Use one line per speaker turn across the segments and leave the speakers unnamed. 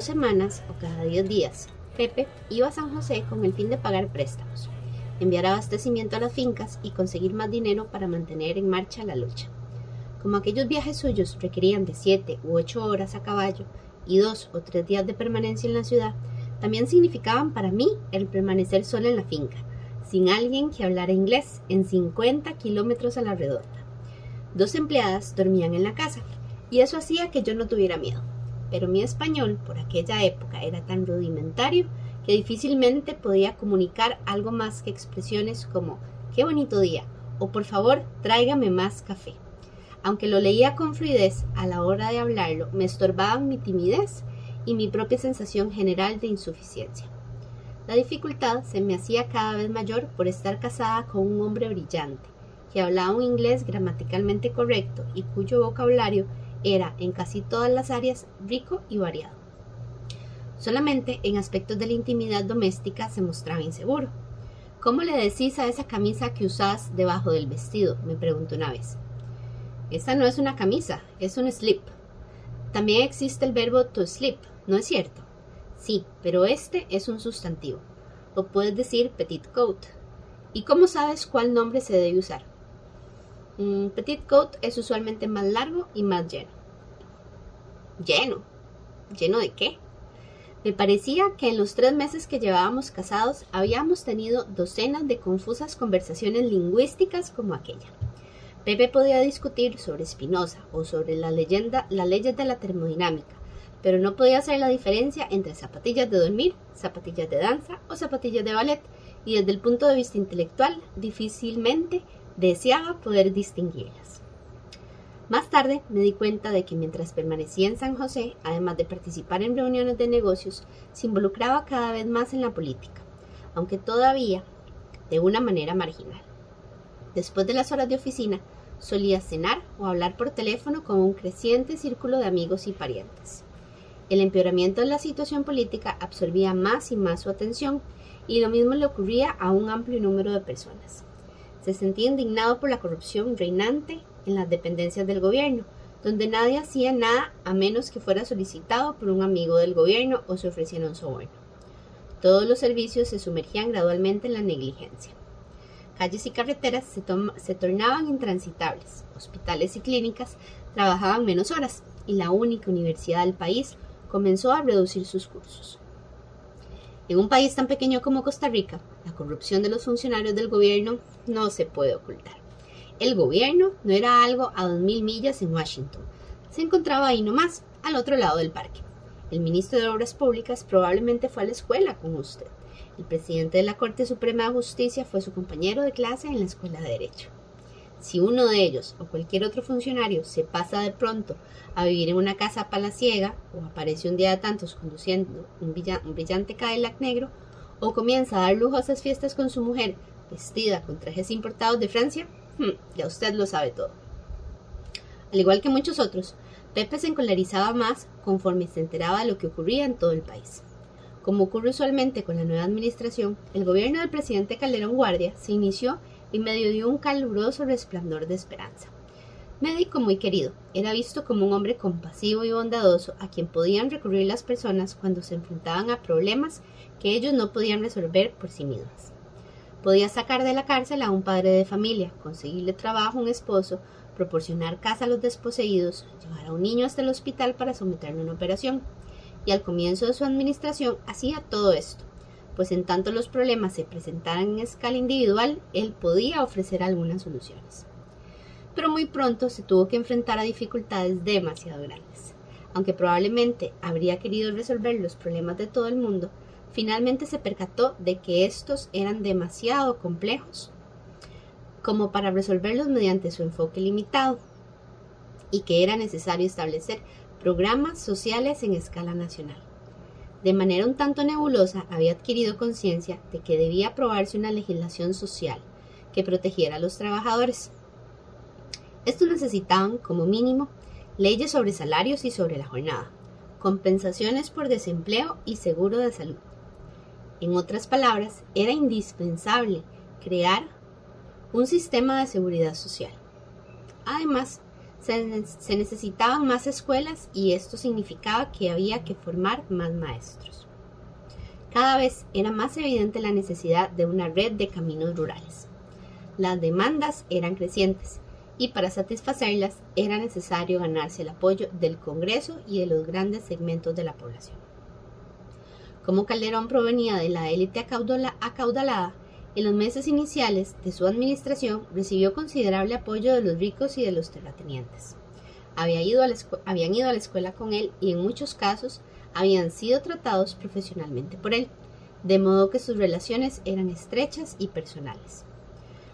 Semanas o cada diez días, Pepe iba a San José con el fin de pagar préstamos, enviar abastecimiento a las fincas y conseguir más dinero para mantener en marcha la lucha. Como aquellos viajes suyos requerían de siete u ocho horas a caballo y dos o tres días de permanencia en la ciudad, también significaban para mí el permanecer sola en la finca, sin alguien que hablara inglés en 50 kilómetros a la redonda. Dos empleadas dormían en la casa, y eso hacía que yo no tuviera miedo pero mi español por aquella época era tan rudimentario que difícilmente podía comunicar algo más que expresiones como qué bonito día o por favor tráigame más café. Aunque lo leía con fluidez, a la hora de hablarlo me estorbaban mi timidez y mi propia sensación general de insuficiencia. La dificultad se me hacía cada vez mayor por estar casada con un hombre brillante, que hablaba un inglés gramaticalmente correcto y cuyo vocabulario era en casi todas las áreas rico y variado. Solamente en aspectos de la intimidad doméstica se mostraba inseguro. ¿Cómo le decís a esa camisa que usás debajo del vestido? me preguntó una vez. Esa no es una camisa, es un slip. También existe el verbo to slip, ¿no es cierto? Sí, pero este es un sustantivo. O puedes decir petit coat. ¿Y cómo sabes cuál nombre se debe usar? Un petit coat es usualmente más largo y más lleno. ¿Lleno? ¿Lleno de qué? Me parecía que en los tres meses que llevábamos casados habíamos tenido docenas de confusas conversaciones lingüísticas como aquella. Pepe podía discutir sobre Spinoza o sobre la leyenda, las leyes de la termodinámica, pero no podía hacer la diferencia entre zapatillas de dormir, zapatillas de danza o zapatillas de ballet, y desde el punto de vista intelectual difícilmente deseaba poder distinguirlas. Más tarde me di cuenta de que mientras permanecía en San José, además de participar en reuniones de negocios, se involucraba cada vez más en la política, aunque todavía de una manera marginal. Después de las horas de oficina, solía cenar o hablar por teléfono con un creciente círculo de amigos y parientes. El empeoramiento de la situación política absorbía más y más su atención y lo mismo le ocurría a un amplio número de personas se sentía indignado por la corrupción reinante en las dependencias del gobierno, donde nadie hacía nada a menos que fuera solicitado por un amigo del gobierno o se ofreciera un soborno. Todos los servicios se sumergían gradualmente en la negligencia. Calles y carreteras se, tornaban intransitables, hospitales y clínicas trabajaban menos horas y la única universidad del país comenzó a reducir sus cursos. En un país tan pequeño como Costa Rica, la corrupción de los funcionarios del gobierno no se puede ocultar. El gobierno no era algo a dos mil millas en Washington. Se encontraba ahí nomás, al otro lado del parque. El ministro de Obras Públicas probablemente fue a la escuela con usted. El presidente de la Corte Suprema de Justicia fue su compañero de clase en la escuela de Derecho. Si uno de ellos o cualquier otro funcionario se pasa de pronto a vivir en una casa palaciega o aparece un día de tantos conduciendo un, brillante Cadillac negro o comienza a dar lujosas fiestas con su mujer vestida con trajes importados de Francia, hmm, ya usted lo sabe todo. Al igual que muchos otros, Pepe se encolarizaba más conforme se enteraba de lo que ocurría en todo el país. Como ocurre usualmente con la nueva administración, el gobierno del presidente Calderón Guardia se inició y medio dio un caluroso resplandor de esperanza. Médico muy querido, era visto como un hombre compasivo y bondadoso a quien podían recurrir las personas cuando se enfrentaban a problemas que ellos no podían resolver por sí mismas. Podía sacar de la cárcel a un padre de familia, conseguirle trabajo a un esposo, proporcionar casa a los desposeídos, llevar a un niño hasta el hospital para someterlo a una operación. Y al comienzo de su administración hacía todo esto, pues en tanto los problemas se presentaran en escala individual, él podía ofrecer algunas soluciones. Pero muy pronto se tuvo que enfrentar a dificultades demasiado grandes. Aunque probablemente habría querido resolver los problemas de todo el mundo, finalmente se percató de que estos eran demasiado complejos como para resolverlos mediante su enfoque limitado y que era necesario establecer programas sociales en escala nacional de manera un tanto nebulosa, había adquirido conciencia de que debía aprobarse una legislación social que protegiera a los trabajadores. Estos necesitaban, como mínimo, leyes sobre salarios y sobre la jornada, compensaciones por desempleo y seguro de salud. En otras palabras, era indispensable crear un sistema de seguridad social. Además, se, necesitaban más escuelas y esto significaba que había que formar más maestros. Cada vez era más evidente la necesidad de una red de caminos rurales. Las demandas eran crecientes y para satisfacerlas era necesario ganarse el apoyo del Congreso y de los grandes segmentos de la población. Como Calderón provenía de la élite acaudalada, en los meses iniciales de su administración recibió considerable apoyo de los ricos y de los terratenientes. habían ido a la escuela con él y en muchos casos habían sido tratados profesionalmente por él, de modo que sus relaciones eran estrechas y personales.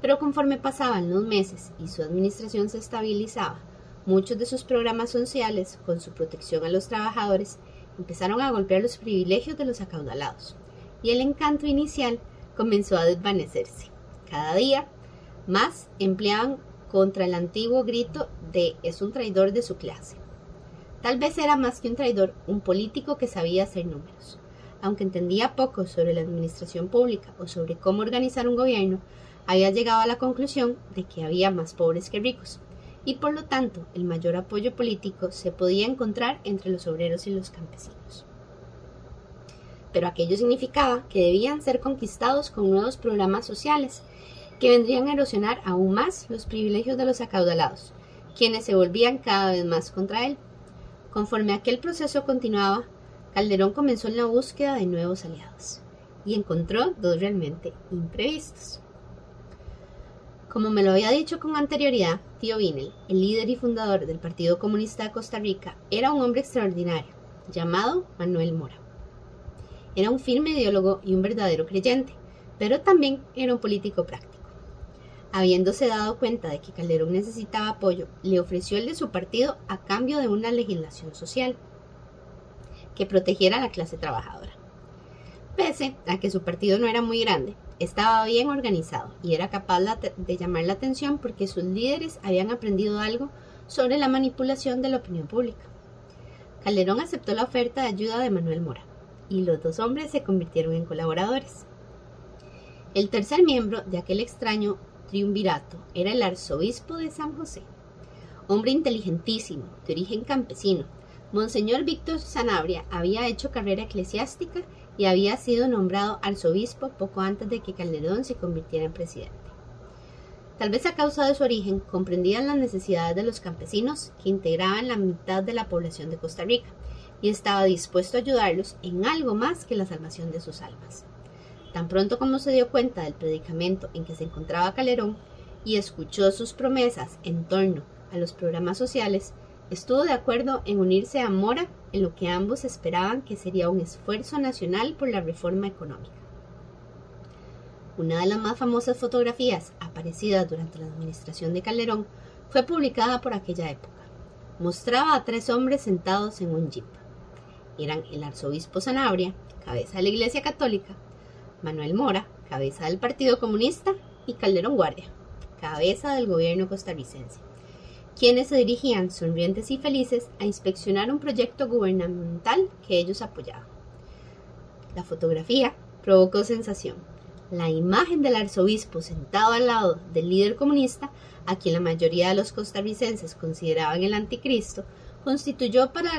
Pero conforme pasaban los meses y su administración se estabilizaba, muchos de sus programas sociales, con su protección a los trabajadores, empezaron a golpear los privilegios de los acaudalados, y el encanto inicial comenzó a desvanecerse. Cada día más empleaban contra el antiguo grito de es un traidor de su clase. Tal vez era más que un traidor, un político que sabía hacer números. Aunque entendía poco sobre la administración pública o sobre cómo organizar un gobierno, había llegado a la conclusión de que había más pobres que ricos, y por lo tanto el mayor apoyo político se podía encontrar entre los obreros y los campesinos pero aquello significaba que debían ser conquistados con nuevos programas sociales que vendrían a erosionar aún más los privilegios de los acaudalados, quienes se volvían cada vez más contra él. Conforme aquel proceso continuaba, Calderón comenzó en la búsqueda de nuevos aliados y encontró dos realmente imprevistos. Como me lo había dicho con anterioridad, Tío Vinel, el líder y fundador del Partido Comunista de Costa Rica, era un hombre extraordinario, llamado Manuel Mora. Era un firme ideólogo y un verdadero creyente, pero también era un político práctico. Habiéndose dado cuenta de que Calderón necesitaba apoyo, le ofreció el de su partido a cambio de una legislación social que protegiera a la clase trabajadora. Pese a que su partido no era muy grande, estaba bien organizado y era capaz de llamar la atención porque sus líderes habían aprendido algo sobre la manipulación de la opinión pública. Calderón aceptó la oferta de ayuda de Manuel Mora y los dos hombres se convirtieron en colaboradores. El tercer miembro de aquel extraño triunvirato era el arzobispo de San José, hombre inteligentísimo, de origen campesino. Monseñor Víctor Sanabria había hecho carrera eclesiástica y había sido nombrado arzobispo poco antes de que Calderón se convirtiera en presidente. Tal vez a causa de su origen, comprendían las necesidades de los campesinos que integraban la mitad de la población de Costa Rica y estaba dispuesto a ayudarlos en algo más que la salvación de sus almas. Tan pronto como se dio cuenta del predicamento en que se encontraba Calderón y escuchó sus promesas en torno a los programas sociales, estuvo de acuerdo en unirse a Mora en lo que ambos esperaban que sería un esfuerzo nacional por la reforma económica. Una de las más famosas fotografías aparecidas durante la administración de Calderón fue publicada por aquella época. Mostraba a tres hombres sentados en un jeep eran el arzobispo Sanabria, cabeza de la Iglesia Católica, Manuel Mora, cabeza del Partido Comunista, y Calderón Guardia, cabeza del gobierno costarricense, quienes se dirigían sonrientes y felices a inspeccionar un proyecto gubernamental que ellos apoyaban. La fotografía provocó sensación. La imagen del arzobispo sentado al lado del líder comunista, a quien la mayoría de los costarricenses consideraban el anticristo, constituyó para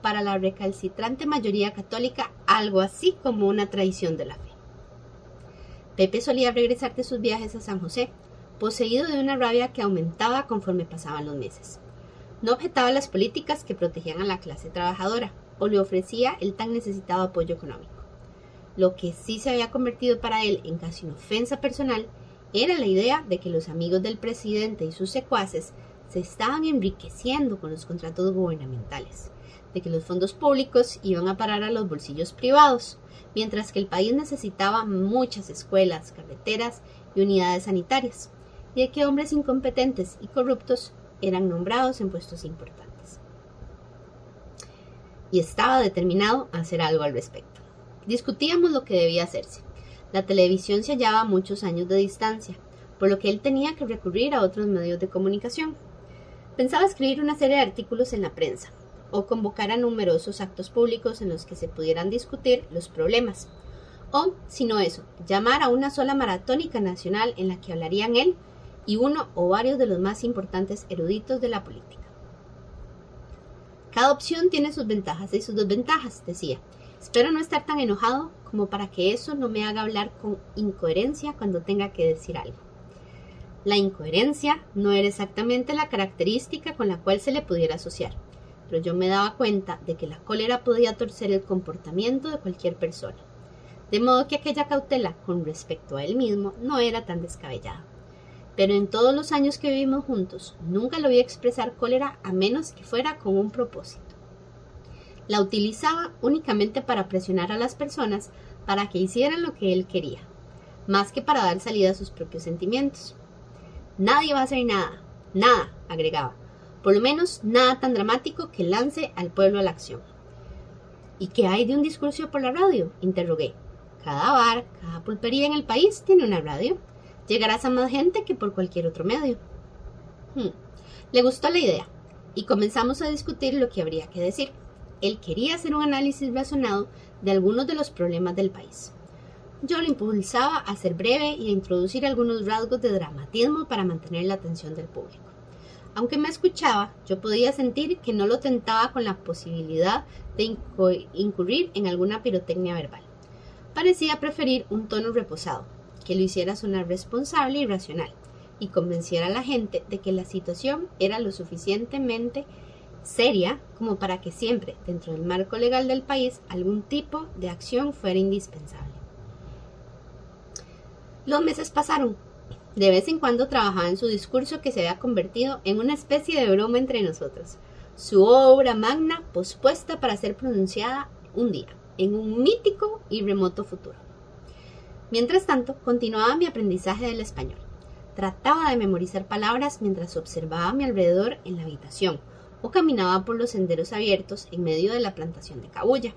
para la recalcitrante mayoría católica algo así como una tradición de la fe. Pepe solía regresar de sus viajes a San José, poseído de una rabia que aumentaba conforme pasaban los meses. No objetaba las políticas que protegían a la clase trabajadora, o le ofrecía el tan necesitado apoyo económico. Lo que sí se había convertido para él en casi una ofensa personal era la idea de que los amigos del presidente y sus secuaces se estaban enriqueciendo con los contratos gubernamentales de que los fondos públicos iban a parar a los bolsillos privados, mientras que el país necesitaba muchas escuelas, carreteras y unidades sanitarias, y de que hombres incompetentes y corruptos eran nombrados en puestos importantes. Y estaba determinado a hacer algo al respecto. Discutíamos lo que debía hacerse. La televisión se hallaba a muchos años de distancia, por lo que él tenía que recurrir a otros medios de comunicación. Pensaba escribir una serie de artículos en la prensa, o convocar a numerosos actos públicos en los que se pudieran discutir los problemas, O, si no eso, llamar a una sola maratónica nacional en la que hablarían él y uno o varios de los más importantes eruditos de la política. Cada opción tiene sus ventajas y sus desventajas, decía. Espero no estar tan enojado como para que eso no me haga hablar con incoherencia cuando tenga que decir algo. La incoherencia no era exactamente la característica con la cual se le pudiera asociar, pero yo me daba cuenta de que la cólera podía torcer el comportamiento de cualquier persona, de modo que aquella cautela con respecto a él mismo no era tan descabellada. Pero en todos los años que vivimos juntos, nunca lo vi expresar cólera a menos que fuera con un propósito. La utilizaba únicamente para presionar a las personas para que hicieran lo que él quería, más que para dar salida a sus propios sentimientos. Nadie va a hacer nada, nada, agregaba, por lo menos nada tan dramático que lance al pueblo a la acción. ¿Y qué hay de un discurso por la radio? interrogué. Cada bar, cada pulpería en el país tiene una radio. Llegarás a más gente que por cualquier otro medio. Hmm. Le gustó la idea y comenzamos a discutir lo que habría que decir. Él quería hacer un análisis razonado de algunos de los problemas del país. Yo lo impulsaba a ser breve y a introducir algunos rasgos de dramatismo para mantener la atención del público. Aunque me escuchaba, yo podía sentir que no lo tentaba con la posibilidad de incurrir en alguna pirotecnia verbal. Parecía preferir un tono reposado, que lo hiciera sonar responsable y racional, y convenciera a la gente de que la situación era lo suficientemente seria como para que siempre, dentro del marco legal del país, algún tipo de acción fuera indispensable. Los meses pasaron de vez en cuando trabajaba en su discurso que se había convertido en una especie de broma entre nosotros. Su obra magna pospuesta para ser pronunciada un día, en un mítico y remoto futuro. Mientras tanto, continuaba mi aprendizaje del español. Trataba de memorizar palabras mientras observaba a mi alrededor en la habitación o caminaba por los senderos abiertos en medio de la plantación de cabulla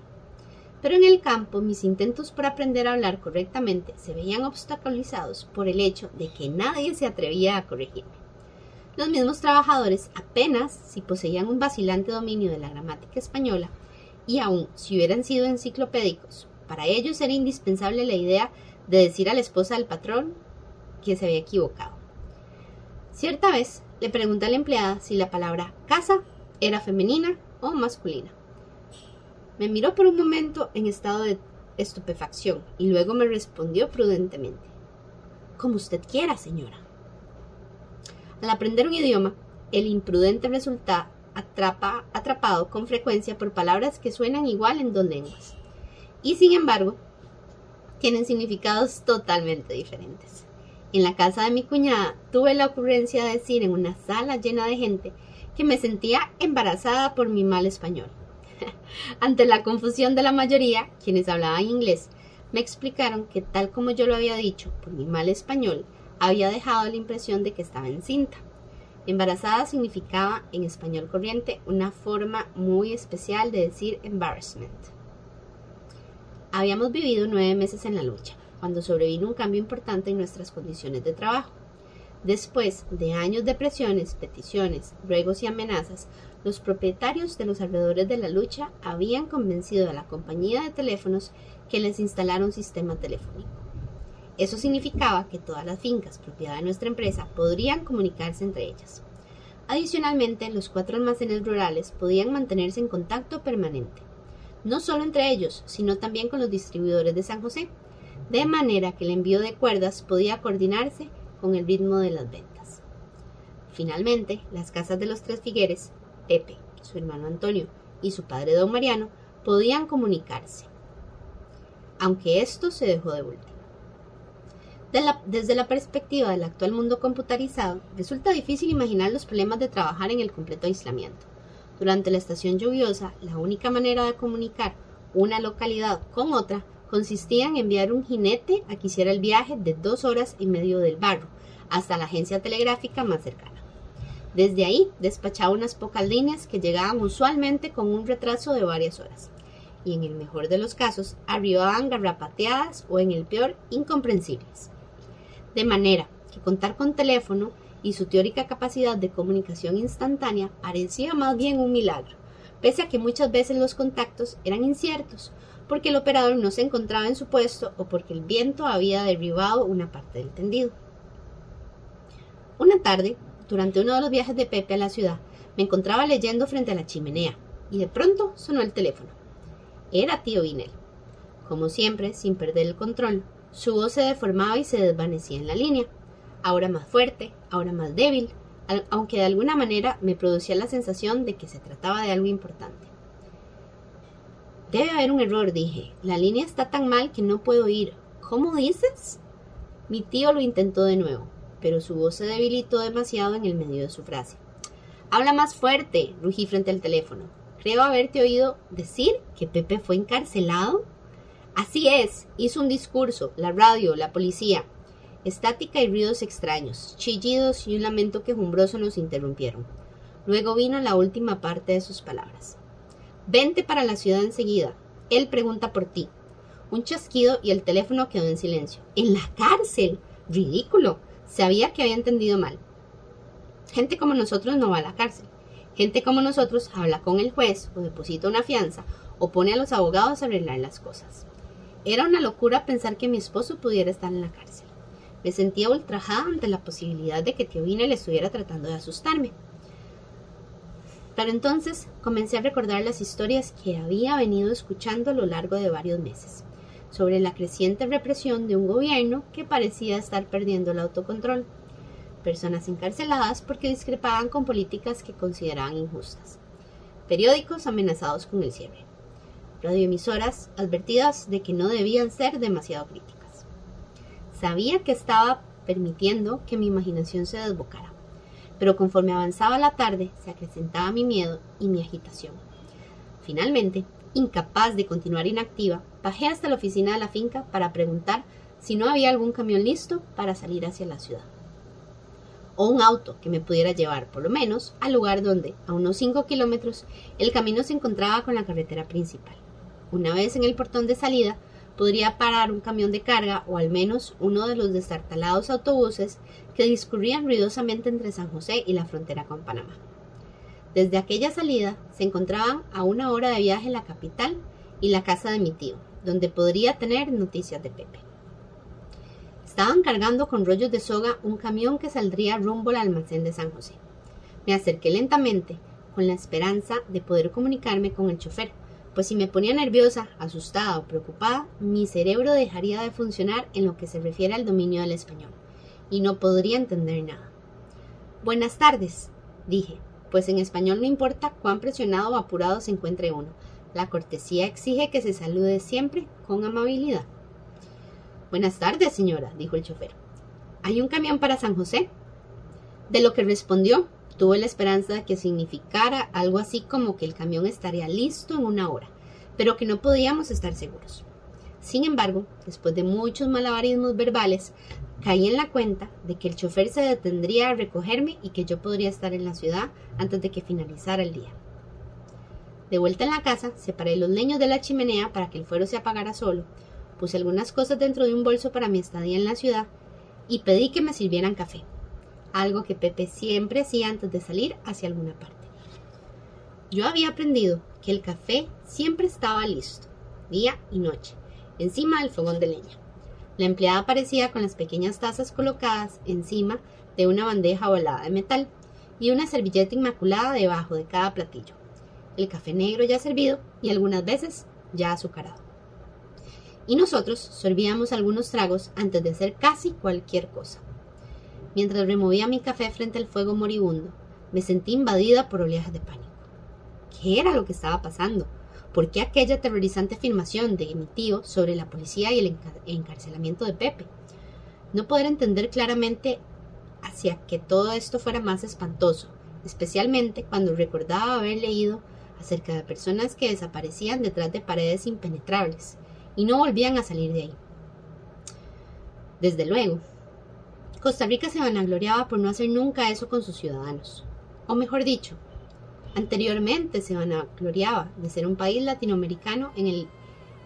pero en el campo mis intentos por aprender a hablar correctamente se veían obstaculizados por el hecho de que nadie se atrevía a corregirme. Los mismos trabajadores apenas si poseían un vacilante dominio de la gramática española y aun si hubieran sido enciclopédicos, para ellos era indispensable la idea de decir a la esposa del patrón que se había equivocado. Cierta vez le pregunté a la empleada si la palabra casa era femenina o masculina. Me miró por un momento en estado de estupefacción y luego me respondió prudentemente. Como usted quiera, señora. Al aprender un idioma, el imprudente resulta atrapa, atrapado con frecuencia por palabras que suenan igual en dos lenguas. Y sin embargo, tienen significados totalmente diferentes. En la casa de mi cuñada tuve la ocurrencia de decir en una sala llena de gente que me sentía embarazada por mi mal español. Ante la confusión de la mayoría, quienes hablaban inglés, me explicaron que tal como yo lo había dicho por mi mal español, había dejado la impresión de que estaba encinta. Embarazada significaba en español corriente una forma muy especial de decir embarrassment. Habíamos vivido nueve meses en la lucha, cuando sobrevino un cambio importante en nuestras condiciones de trabajo. Después de años de presiones, peticiones, ruegos y amenazas, los propietarios de los alrededores de la lucha habían convencido a la compañía de teléfonos que les instalara un sistema telefónico. Eso significaba que todas las fincas propiedad de nuestra empresa podrían comunicarse entre ellas. Adicionalmente, los cuatro almacenes rurales podían mantenerse en contacto permanente, no solo entre ellos, sino también con los distribuidores de San José, de manera que el envío de cuerdas podía coordinarse con el ritmo de las ventas. Finalmente, las casas de los tres Figueres, Pepe, su hermano Antonio y su padre don Mariano, podían comunicarse, aunque esto se dejó de último. desde la perspectiva del actual mundo computarizado, resulta difícil imaginar los problemas de trabajar en el completo aislamiento. Durante la estación lluviosa, la única manera de comunicar una localidad con otra consistía en enviar un jinete a que hiciera el viaje de dos horas y medio del barro hasta la agencia telegráfica más cercana. Desde ahí despachaba unas pocas líneas que llegaban usualmente con un retraso de varias horas, y en el mejor de los casos arribaban garrapateadas o en el peor incomprensibles. De manera que contar con teléfono y su teórica capacidad de comunicación instantánea parecía más bien un milagro, pese a que muchas veces los contactos eran inciertos porque el operador no se encontraba en su puesto o porque el viento había derribado una parte del tendido. Una tarde, durante uno de los viajes de Pepe a la ciudad, me encontraba leyendo frente a la chimenea y de pronto sonó el teléfono. Era tío Vinel. Como siempre, sin perder el control, su voz se deformaba y se desvanecía en la línea, ahora más fuerte, ahora más débil, aunque de alguna manera me producía la sensación de que se trataba de algo importante. Debe haber un error, dije. La línea está tan mal que no puedo ir. ¿Cómo dices? Mi tío lo intentó de nuevo, pero su voz se debilitó demasiado en el medio de su frase. Habla más fuerte, rugí frente al teléfono. Creo haberte oído decir que Pepe fue encarcelado. Así es, hizo un discurso, la radio, la policía. Estática y ruidos extraños, chillidos y un lamento quejumbroso nos interrumpieron. Luego vino la última parte de sus palabras. Vente para la ciudad enseguida. Él pregunta por ti. Un chasquido y el teléfono quedó en silencio. En la cárcel. Ridículo. Sabía que había entendido mal. Gente como nosotros no va a la cárcel. Gente como nosotros habla con el juez o deposita una fianza o pone a los abogados a arreglar las cosas. Era una locura pensar que mi esposo pudiera estar en la cárcel. Me sentía ultrajada ante la posibilidad de que tío Vine le estuviera tratando de asustarme. Pero entonces comencé a recordar las historias que había venido escuchando a lo largo de varios meses, sobre la creciente represión de un gobierno que parecía estar perdiendo el autocontrol, personas encarceladas porque discrepaban con políticas que consideraban injustas, periódicos amenazados con el cierre, radioemisoras advertidas de que no debían ser demasiado críticas. Sabía que estaba permitiendo que mi imaginación se desbocara pero conforme avanzaba la tarde se acrecentaba mi miedo y mi agitación. Finalmente, incapaz de continuar inactiva, bajé hasta la oficina de la finca para preguntar si no había algún camión listo para salir hacia la ciudad. O un auto que me pudiera llevar, por lo menos, al lugar donde, a unos 5 kilómetros, el camino se encontraba con la carretera principal. Una vez en el portón de salida, podría parar un camión de carga o al menos uno de los destartalados autobuses que discurrían ruidosamente entre San José y la frontera con Panamá. Desde aquella salida se encontraban a una hora de viaje la capital y la casa de mi tío, donde podría tener noticias de Pepe. Estaban cargando con rollos de soga un camión que saldría rumbo al almacén de San José. Me acerqué lentamente, con la esperanza de poder comunicarme con el chofer, pues si me ponía nerviosa, asustada o preocupada, mi cerebro dejaría de funcionar en lo que se refiere al dominio del español, y no podría entender nada. Buenas tardes, dije, pues en español no importa cuán presionado o apurado se encuentre uno, la cortesía exige que se salude siempre con amabilidad. Buenas tardes, señora, dijo el chofer. ¿Hay un camión para San José? De lo que respondió, Tuve la esperanza de que significara algo así como que el camión estaría listo en una hora, pero que no podíamos estar seguros. Sin embargo, después de muchos malabarismos verbales, caí en la cuenta de que el chofer se detendría a recogerme y que yo podría estar en la ciudad antes de que finalizara el día. De vuelta en la casa, separé los leños de la chimenea para que el fuego se apagara solo, puse algunas cosas dentro de un bolso para mi estadía en la ciudad y pedí que me sirvieran café algo que Pepe siempre hacía antes de salir hacia alguna parte. Yo había aprendido que el café siempre estaba listo, día y noche, encima del fogón de leña. La empleada aparecía con las pequeñas tazas colocadas encima de una bandeja ovalada de metal y una servilleta inmaculada debajo de cada platillo. El café negro ya servido y algunas veces ya azucarado. Y nosotros servíamos algunos tragos antes de hacer casi cualquier cosa. Mientras removía mi café frente al fuego moribundo, me sentí invadida por oleajes de pánico. ¿Qué era lo que estaba pasando? ¿Por qué aquella aterrorizante afirmación de mi tío sobre la policía y el encarcelamiento de Pepe? No poder entender claramente hacia que todo esto fuera más espantoso, especialmente cuando recordaba haber leído acerca de personas que desaparecían detrás de paredes impenetrables y no volvían a salir de ahí. Desde luego, Costa Rica se vanagloriaba por no hacer nunca eso con sus ciudadanos. O mejor dicho, anteriormente se vanagloriaba de ser un país latinoamericano en el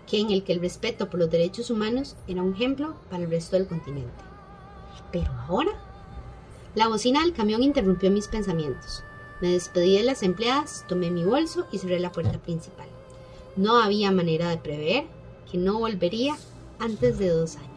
que en el que el respeto por los derechos humanos era un ejemplo para el resto del continente. Pero ahora, la bocina del camión interrumpió mis pensamientos. Me despedí de las empleadas, tomé mi bolso y cerré la puerta principal. No había manera de prever que no volvería antes de dos años.